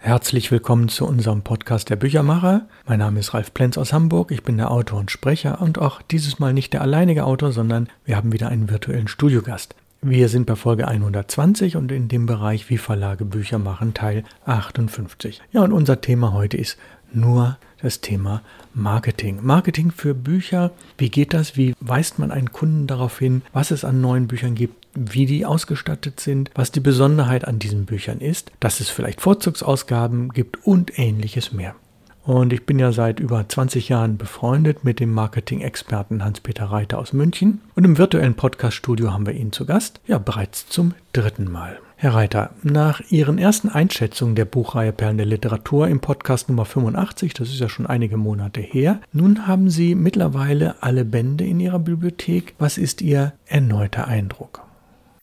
Herzlich willkommen zu unserem Podcast der Büchermacher. Mein Name ist Ralf Plenz aus Hamburg. Ich bin der Autor und Sprecher und auch dieses Mal nicht der alleinige Autor, sondern wir haben wieder einen virtuellen Studiogast. Wir sind bei Folge 120 und in dem Bereich Wie Verlage Bücher machen Teil 58. Ja, und unser Thema heute ist nur das Thema Marketing. Marketing für Bücher. Wie geht das? Wie weist man einen Kunden darauf hin, was es an neuen Büchern gibt, wie die ausgestattet sind, was die Besonderheit an diesen Büchern ist, dass es vielleicht Vorzugsausgaben gibt und ähnliches mehr. Und ich bin ja seit über 20 Jahren befreundet mit dem Marketing-Experten Hans-Peter Reiter aus München. Und im virtuellen Podcast-Studio haben wir ihn zu Gast. Ja, bereits zum dritten Mal. Herr Reiter, nach Ihren ersten Einschätzungen der Buchreihe Perlen der Literatur im Podcast Nummer 85, das ist ja schon einige Monate her, nun haben Sie mittlerweile alle Bände in Ihrer Bibliothek. Was ist Ihr erneuter Eindruck?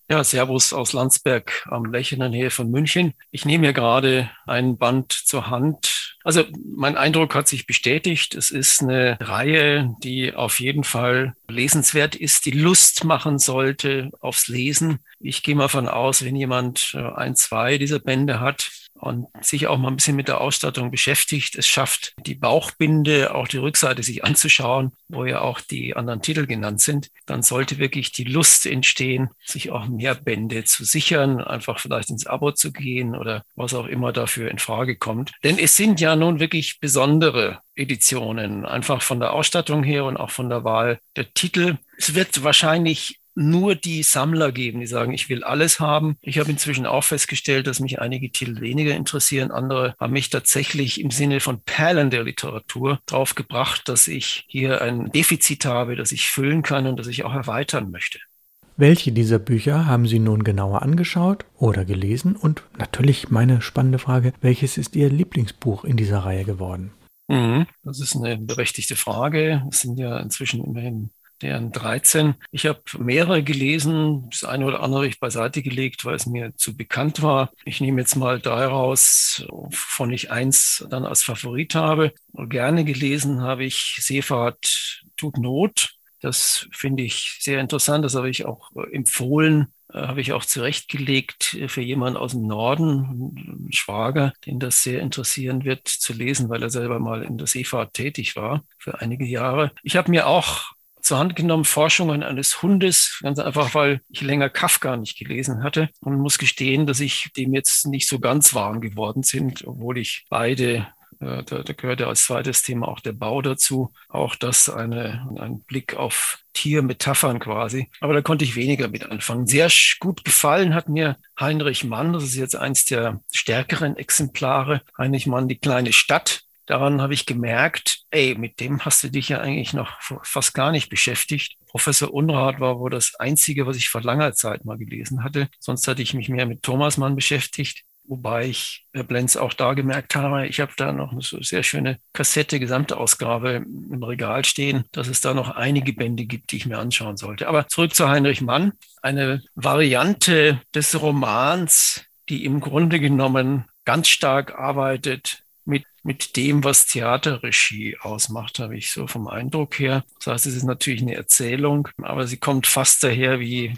Ja, Servus aus Landsberg am der Nähe von München. Ich nehme hier gerade ein Band zur Hand. Also mein Eindruck hat sich bestätigt. Es ist eine Reihe, die auf jeden Fall lesenswert ist, die Lust machen sollte aufs Lesen. Ich gehe mal von aus, wenn jemand äh, ein, zwei dieser Bände hat, und sich auch mal ein bisschen mit der Ausstattung beschäftigt. Es schafft die Bauchbinde, auch die Rückseite sich anzuschauen, wo ja auch die anderen Titel genannt sind. Dann sollte wirklich die Lust entstehen, sich auch mehr Bände zu sichern, einfach vielleicht ins Abo zu gehen oder was auch immer dafür in Frage kommt. Denn es sind ja nun wirklich besondere Editionen, einfach von der Ausstattung her und auch von der Wahl der Titel. Es wird wahrscheinlich nur die Sammler geben, die sagen, ich will alles haben. Ich habe inzwischen auch festgestellt, dass mich einige Titel weniger interessieren. Andere haben mich tatsächlich im Sinne von Perlen der Literatur drauf gebracht, dass ich hier ein Defizit habe, das ich füllen kann und das ich auch erweitern möchte. Welche dieser Bücher haben Sie nun genauer angeschaut oder gelesen? Und natürlich meine spannende Frage, welches ist Ihr Lieblingsbuch in dieser Reihe geworden? Mhm, das ist eine berechtigte Frage. Es sind ja inzwischen immerhin deren 13. Ich habe mehrere gelesen, das eine oder andere ich beiseite gelegt, weil es mir zu bekannt war. Ich nehme jetzt mal daraus, von ich eins dann als Favorit habe. Gerne gelesen habe ich Seefahrt tut Not. Das finde ich sehr interessant. Das habe ich auch empfohlen, äh, habe ich auch zurechtgelegt für jemanden aus dem Norden, einen Schwager, den das sehr interessieren wird zu lesen, weil er selber mal in der Seefahrt tätig war für einige Jahre. Ich habe mir auch zur Hand genommen, Forschungen eines Hundes, ganz einfach, weil ich länger Kafka nicht gelesen hatte und muss gestehen, dass ich dem jetzt nicht so ganz warm geworden sind, obwohl ich beide äh, da, da gehört ja als zweites Thema auch der Bau dazu. Auch das eine, ein Blick auf Tiermetaphern quasi. Aber da konnte ich weniger mit anfangen. Sehr gut gefallen hat mir Heinrich Mann. Das ist jetzt eins der stärkeren Exemplare. Heinrich Mann, die kleine Stadt daran habe ich gemerkt, ey, mit dem hast du dich ja eigentlich noch fast gar nicht beschäftigt. Professor Unrat war wohl das Einzige, was ich vor langer Zeit mal gelesen hatte. Sonst hatte ich mich mehr mit Thomas Mann beschäftigt. Wobei ich Herr Blenz auch da gemerkt habe, ich habe da noch eine sehr schöne Kassette, Gesamtausgabe im Regal stehen, dass es da noch einige Bände gibt, die ich mir anschauen sollte. Aber zurück zu Heinrich Mann. Eine Variante des Romans, die im Grunde genommen ganz stark arbeitet mit, mit dem, was Theaterregie ausmacht, habe ich so vom Eindruck her. Das heißt, es ist natürlich eine Erzählung, aber sie kommt fast daher wie,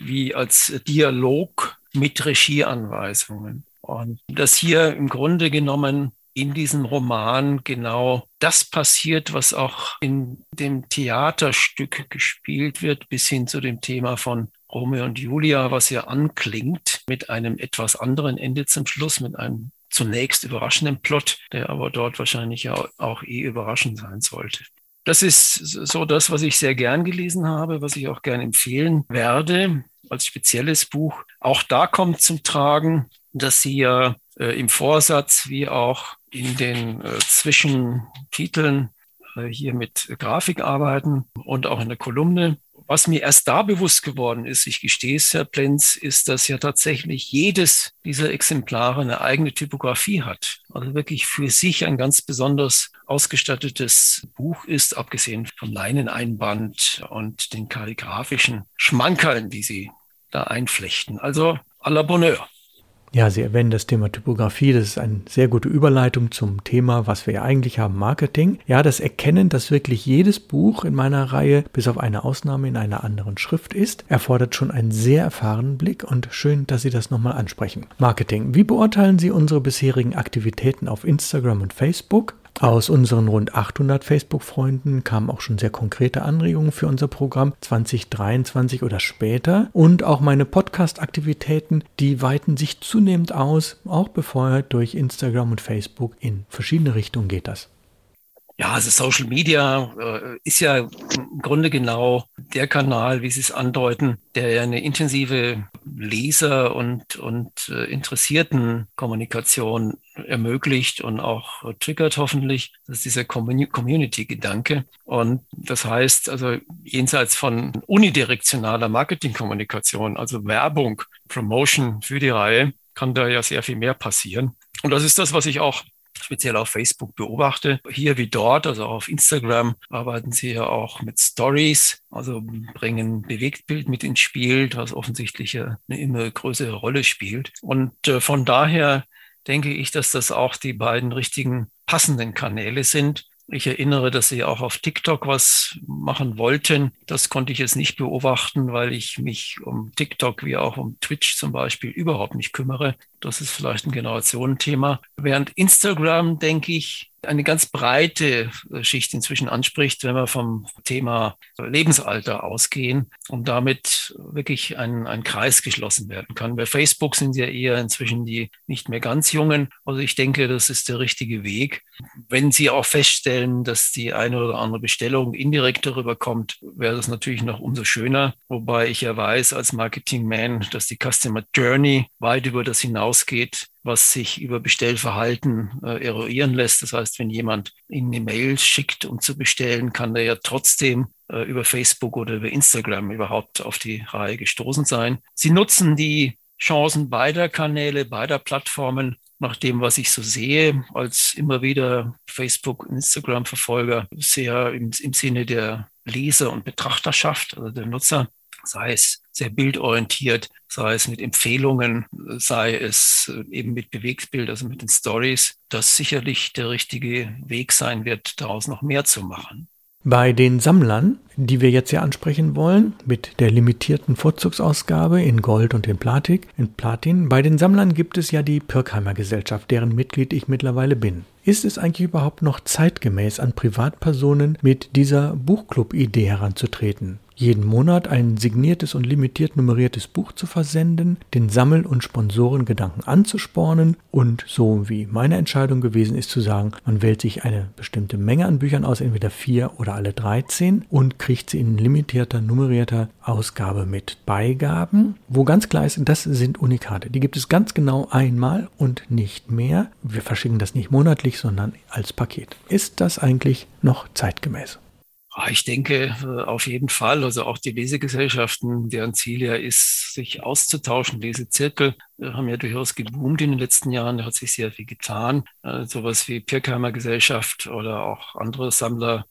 wie als Dialog mit Regieanweisungen. Und das hier im Grunde genommen in diesem Roman genau das passiert, was auch in dem Theaterstück gespielt wird, bis hin zu dem Thema von Romeo und Julia, was ja anklingt mit einem etwas anderen Ende zum Schluss, mit einem zunächst überraschenden Plot, der aber dort wahrscheinlich auch eh überraschend sein sollte. Das ist so das, was ich sehr gern gelesen habe, was ich auch gern empfehlen werde als spezielles Buch. Auch da kommt zum Tragen, dass Sie ja äh, im Vorsatz wie auch in den äh, Zwischentiteln äh, hier mit Grafik arbeiten und auch in der Kolumne was mir erst da bewusst geworden ist, ich gestehe es, Herr Plenz, ist, dass ja tatsächlich jedes dieser Exemplare eine eigene Typografie hat. Also wirklich für sich ein ganz besonders ausgestattetes Buch ist, abgesehen vom Leineneinband und den kalligrafischen Schmankerln, die Sie da einflechten. Also à la Bonheur. Ja, Sie erwähnen das Thema Typografie. Das ist eine sehr gute Überleitung zum Thema, was wir ja eigentlich haben, Marketing. Ja, das Erkennen, dass wirklich jedes Buch in meiner Reihe, bis auf eine Ausnahme in einer anderen Schrift ist, erfordert schon einen sehr erfahrenen Blick und schön, dass Sie das nochmal ansprechen. Marketing. Wie beurteilen Sie unsere bisherigen Aktivitäten auf Instagram und Facebook? Aus unseren rund 800 Facebook-Freunden kamen auch schon sehr konkrete Anregungen für unser Programm 2023 oder später. Und auch meine Podcast-Aktivitäten, die weiten sich zunehmend aus, auch befeuert durch Instagram und Facebook. In verschiedene Richtungen geht das. Ja, also Social Media äh, ist ja im Grunde genau der Kanal, wie Sie es andeuten, der ja eine intensive Leser- und, und äh, interessierten Kommunikation ermöglicht und auch triggert hoffentlich. Das ist dieser Community-Gedanke. Und das heißt also jenseits von unidirektionaler Marketingkommunikation, also Werbung, Promotion für die Reihe, kann da ja sehr viel mehr passieren. Und das ist das, was ich auch speziell auf Facebook beobachte. Hier wie dort, also auf Instagram, arbeiten sie ja auch mit Stories, also bringen Bewegtbild mit ins Spiel, das offensichtlich eine immer größere Rolle spielt. Und äh, von daher denke ich, dass das auch die beiden richtigen passenden Kanäle sind, ich erinnere, dass Sie auch auf TikTok was machen wollten. Das konnte ich jetzt nicht beobachten, weil ich mich um TikTok wie auch um Twitch zum Beispiel überhaupt nicht kümmere. Das ist vielleicht ein Generationenthema. Während Instagram, denke ich, eine ganz breite äh, Schicht inzwischen anspricht, wenn wir vom Thema Lebensalter ausgehen und damit wirklich ein, ein Kreis geschlossen werden kann. Bei Facebook sind ja eher inzwischen die nicht mehr ganz Jungen. Also ich denke, das ist der richtige Weg. Wenn Sie auch feststellen, dass die eine oder andere Bestellung indirekt darüber kommt, wäre das natürlich noch umso schöner. Wobei ich ja weiß als Marketingman, dass die Customer Journey weit über das hinausgeht, was sich über Bestellverhalten äh, eruieren lässt. Das heißt, wenn jemand Ihnen eine Mail schickt, um zu bestellen, kann der ja trotzdem äh, über Facebook oder über Instagram überhaupt auf die Reihe gestoßen sein. Sie nutzen die Chancen beider Kanäle, beider Plattformen, nach dem, was ich so sehe, als immer wieder Facebook- und Instagram-Verfolger, sehr im, im Sinne der Leser- und Betrachterschaft, also der Nutzer, sei es sehr bildorientiert, sei es mit Empfehlungen, sei es äh, eben mit Bewegtbild, also mit den Stories, das sicherlich der richtige Weg sein wird, daraus noch mehr zu machen. Bei den Sammlern, die wir jetzt ja ansprechen wollen, mit der limitierten Vorzugsausgabe in Gold und in Platin, in Platin, bei den Sammlern gibt es ja die Pirkheimer Gesellschaft, deren Mitglied ich mittlerweile bin. Ist es eigentlich überhaupt noch zeitgemäß an Privatpersonen mit dieser Buchclub-Idee heranzutreten? jeden Monat ein signiertes und limitiert nummeriertes Buch zu versenden, den Sammel- und Sponsorengedanken anzuspornen und so wie meine Entscheidung gewesen ist zu sagen, man wählt sich eine bestimmte Menge an Büchern aus, entweder vier oder alle 13 und kriegt sie in limitierter, nummerierter Ausgabe mit Beigaben, wo ganz klar ist, das sind Unikate. Die gibt es ganz genau einmal und nicht mehr. Wir verschicken das nicht monatlich, sondern als Paket. Ist das eigentlich noch zeitgemäß? Ah, ich denke äh, auf jeden Fall. Also auch die Lesegesellschaften, deren Ziel ja ist, sich auszutauschen. Lesezirkel äh, haben ja durchaus geboomt in den letzten Jahren. Da hat sich sehr viel getan. Äh, sowas wie Pirkheimer Gesellschaft oder auch andere Sammler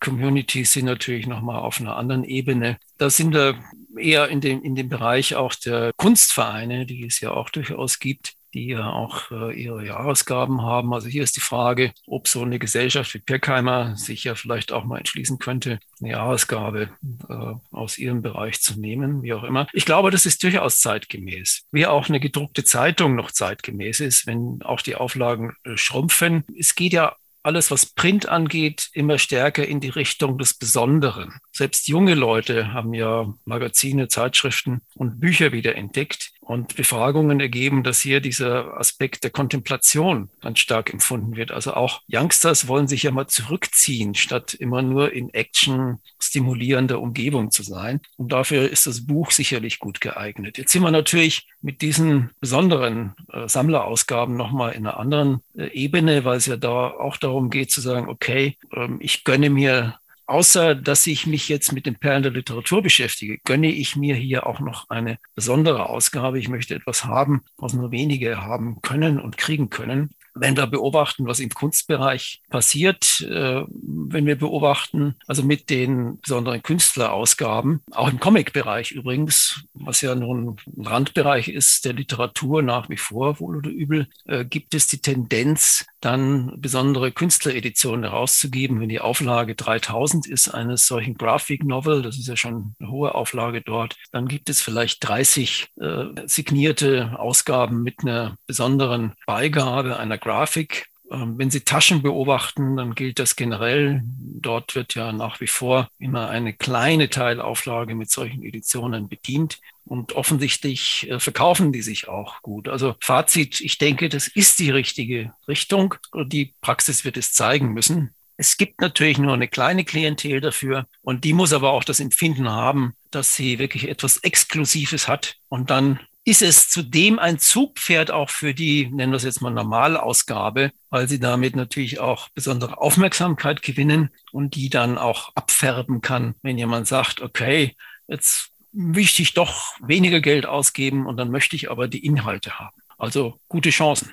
Communities sind natürlich nochmal auf einer anderen Ebene. Da sind wir eher in dem, in dem Bereich auch der Kunstvereine, die es ja auch durchaus gibt, die ja auch äh, ihre Jahresgaben haben. Also hier ist die Frage, ob so eine Gesellschaft wie Pirkheimer sich ja vielleicht auch mal entschließen könnte, eine Jahresgabe äh, aus ihrem Bereich zu nehmen, wie auch immer. Ich glaube, das ist durchaus zeitgemäß. Wie auch eine gedruckte Zeitung noch zeitgemäß ist, wenn auch die Auflagen äh, schrumpfen. Es geht ja alles, was Print angeht, immer stärker in die Richtung des Besonderen. Selbst junge Leute haben ja Magazine, Zeitschriften und Bücher wieder entdeckt. Und Befragungen ergeben, dass hier dieser Aspekt der Kontemplation ganz stark empfunden wird. Also auch Youngsters wollen sich ja mal zurückziehen, statt immer nur in Action stimulierender Umgebung zu sein. Und dafür ist das Buch sicherlich gut geeignet. Jetzt sind wir natürlich mit diesen besonderen äh, Sammlerausgaben nochmal in einer anderen äh, Ebene, weil es ja da auch darum geht zu sagen, okay, ähm, ich gönne mir außer dass ich mich jetzt mit den Perlen der Literatur beschäftige, gönne ich mir hier auch noch eine besondere Ausgabe. Ich möchte etwas haben, was nur wenige haben können und kriegen können wenn wir beobachten, was im Kunstbereich passiert, äh, wenn wir beobachten, also mit den besonderen Künstlerausgaben, auch im Comic-Bereich übrigens, was ja nun ein Randbereich ist der Literatur nach wie vor, wohl oder übel, äh, gibt es die Tendenz, dann besondere Künstlereditionen herauszugeben. Wenn die Auflage 3000 ist eines solchen Graphic Novel, das ist ja schon eine hohe Auflage dort, dann gibt es vielleicht 30 äh, signierte Ausgaben mit einer besonderen Beigabe einer Grafik ähm, wenn Sie Taschen beobachten, dann gilt das generell. Dort wird ja nach wie vor immer eine kleine Teilauflage mit solchen Editionen bedient. Und offensichtlich äh, verkaufen die sich auch gut. Also Fazit, ich denke, das ist die richtige Richtung. Die Praxis wird es zeigen müssen. Es gibt natürlich nur eine kleine Klientel dafür und die muss aber auch das Empfinden haben, dass sie wirklich etwas Exklusives hat und dann ist es zudem ein Zugpferd auch für die, nennen wir es jetzt mal Normalausgabe, weil sie damit natürlich auch besondere Aufmerksamkeit gewinnen und die dann auch abfärben kann, wenn jemand sagt, okay, jetzt möchte ich doch weniger Geld ausgeben und dann möchte ich aber die Inhalte haben. Also gute Chancen.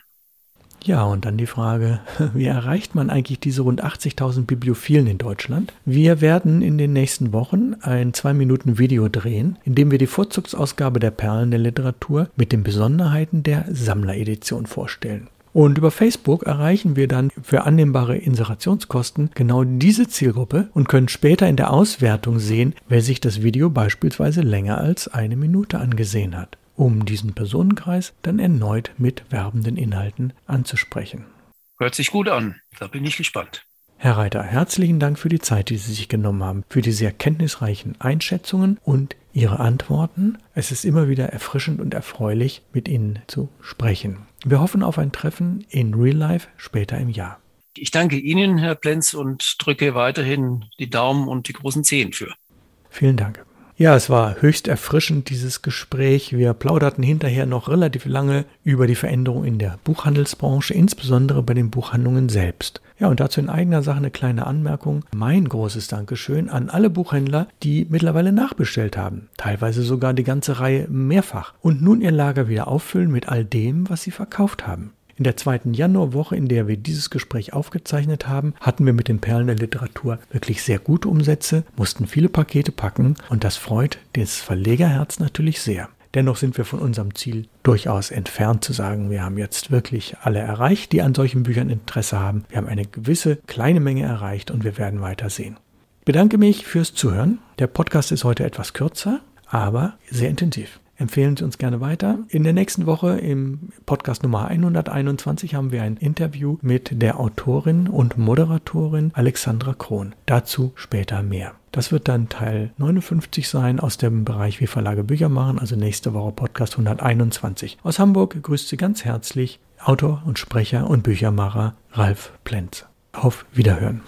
Ja, und dann die Frage, wie erreicht man eigentlich diese rund 80.000 Bibliophilen in Deutschland? Wir werden in den nächsten Wochen ein 2-Minuten-Video drehen, in dem wir die Vorzugsausgabe der Perlen der Literatur mit den Besonderheiten der Sammleredition vorstellen. Und über Facebook erreichen wir dann für annehmbare Inserationskosten genau diese Zielgruppe und können später in der Auswertung sehen, wer sich das Video beispielsweise länger als eine Minute angesehen hat um diesen Personenkreis dann erneut mit werbenden Inhalten anzusprechen. Hört sich gut an. Da bin ich gespannt. Herr Reiter, herzlichen Dank für die Zeit, die Sie sich genommen haben, für die sehr kenntnisreichen Einschätzungen und Ihre Antworten. Es ist immer wieder erfrischend und erfreulich, mit Ihnen zu sprechen. Wir hoffen auf ein Treffen in Real Life später im Jahr. Ich danke Ihnen, Herr Plenz, und drücke weiterhin die Daumen und die großen Zehen für. Vielen Dank. Ja, es war höchst erfrischend, dieses Gespräch. Wir plauderten hinterher noch relativ lange über die Veränderung in der Buchhandelsbranche, insbesondere bei den Buchhandlungen selbst. Ja, und dazu in eigener Sache eine kleine Anmerkung. Mein großes Dankeschön an alle Buchhändler, die mittlerweile nachbestellt haben. Teilweise sogar die ganze Reihe mehrfach. Und nun ihr Lager wieder auffüllen mit all dem, was sie verkauft haben. In der zweiten Januarwoche, in der wir dieses Gespräch aufgezeichnet haben, hatten wir mit den Perlen der Literatur wirklich sehr gute Umsätze, mussten viele Pakete packen und das freut das Verlegerherz natürlich sehr. Dennoch sind wir von unserem Ziel durchaus entfernt zu sagen, wir haben jetzt wirklich alle erreicht, die an solchen Büchern Interesse haben. Wir haben eine gewisse kleine Menge erreicht und wir werden weiter sehen. Ich bedanke mich fürs Zuhören. Der Podcast ist heute etwas kürzer, aber sehr intensiv. Empfehlen Sie uns gerne weiter. In der nächsten Woche im Podcast Nummer 121 haben wir ein Interview mit der Autorin und Moderatorin Alexandra Krohn. Dazu später mehr. Das wird dann Teil 59 sein aus dem Bereich Wie Verlage Bücher machen, also nächste Woche Podcast 121. Aus Hamburg grüßt Sie ganz herzlich Autor und Sprecher und Büchermacher Ralf Plenz. Auf Wiederhören.